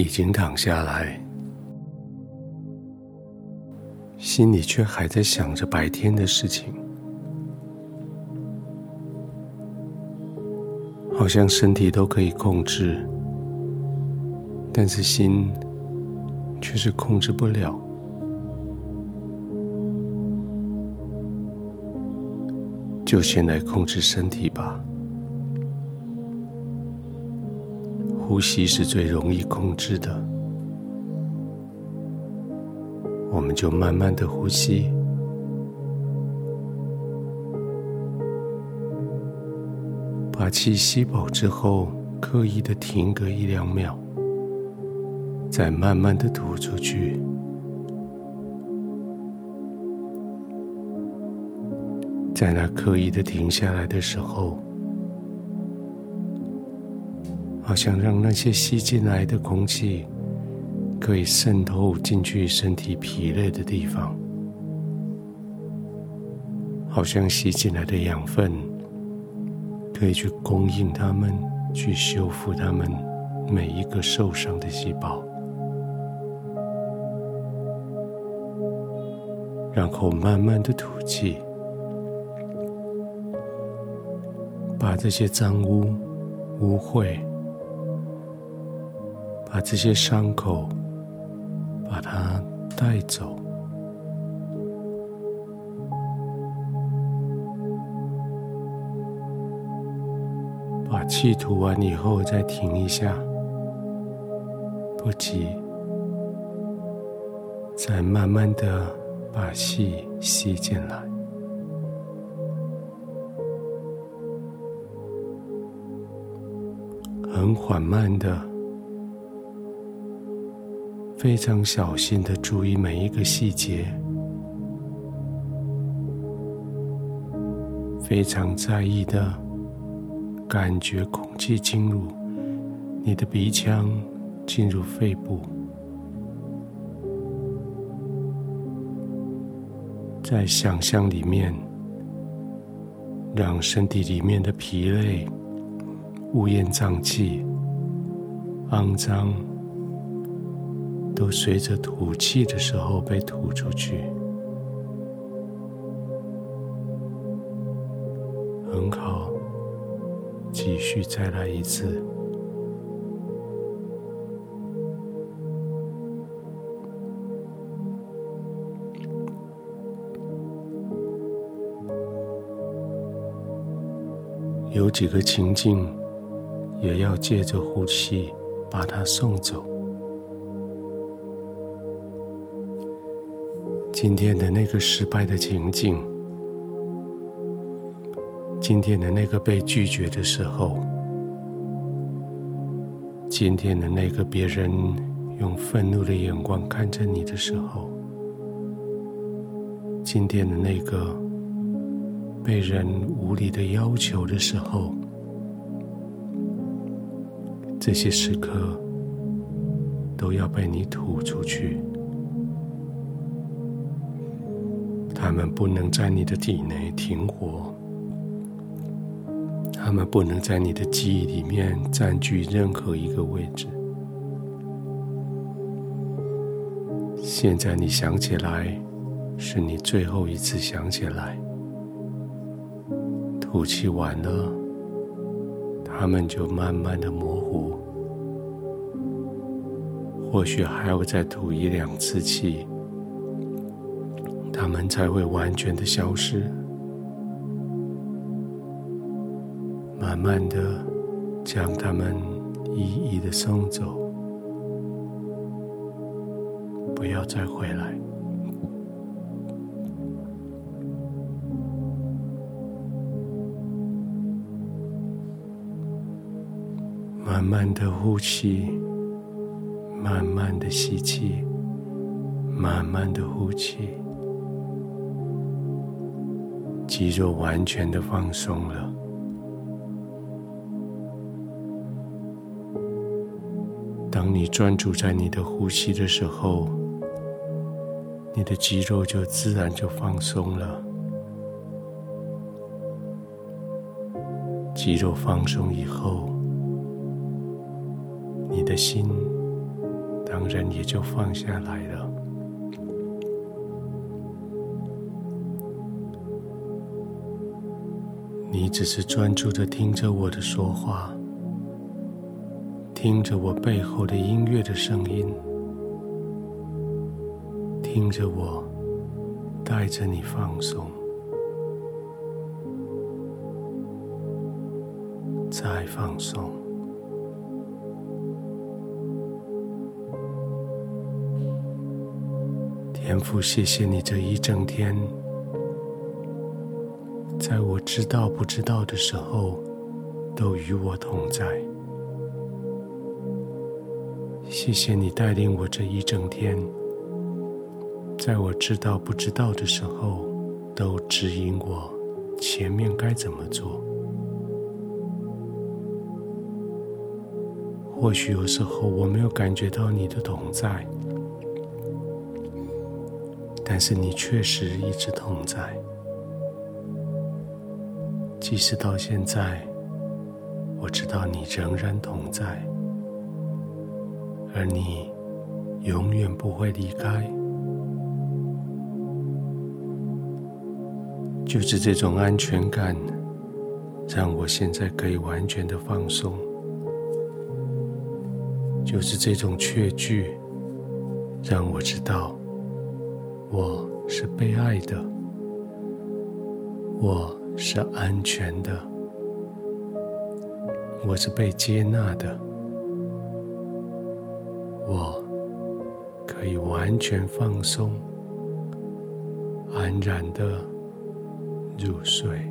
已经躺下来，心里却还在想着白天的事情，好像身体都可以控制，但是心却是控制不了。就先来控制身体吧。呼吸是最容易控制的，我们就慢慢的呼吸，把气吸饱之后，刻意的停个一两秒，再慢慢的吐出去。在那刻意的停下来的时候。好像让那些吸进来的空气可以渗透进去身体疲累的地方，好像吸进来的养分可以去供应他们，去修复他们每一个受伤的细胞，然后慢慢的吐气，把这些脏污、污秽。把这些伤口，把它带走。把气吐完以后，再停一下，不急，再慢慢的把气吸进来，很缓慢的。非常小心的注意每一个细节，非常在意的感觉空气进入你的鼻腔，进入肺部，在想象里面，让身体里面的疲累、乌烟瘴气、肮脏。都随着吐气的时候被吐出去，很好，继续再来一次。有几个情境，也要借着呼吸把它送走。今天的那个失败的情景，今天的那个被拒绝的时候，今天的那个别人用愤怒的眼光看着你的时候，今天的那个被人无理的要求的时候，这些时刻都要被你吐出去。他们不能在你的体内停活，他们不能在你的记忆里面占据任何一个位置。现在你想起来，是你最后一次想起来。吐气完了，他们就慢慢的模糊，或许还要再吐一两次气。他们才会完全的消失，慢慢的将他们一一的送走，不要再回来。慢慢的呼气，慢慢的吸气，慢慢的呼气。肌肉完全的放松了。当你专注在你的呼吸的时候，你的肌肉就自然就放松了。肌肉放松以后，你的心当然也就放下来了。你只是专注的听着我的说话，听着我背后的音乐的声音，听着我带着你放松，再放松。天父，谢谢你这一整天。在我知道不知道的时候，都与我同在。谢谢你带领我这一整天，在我知道不知道的时候，都指引我前面该怎么做。或许有时候我没有感觉到你的同在，但是你确实一直同在。即使到现在，我知道你仍然同在，而你永远不会离开。就是这种安全感，让我现在可以完全的放松。就是这种确据，让我知道我是被爱的。我。是安全的，我是被接纳的，我可以完全放松，安然的入睡。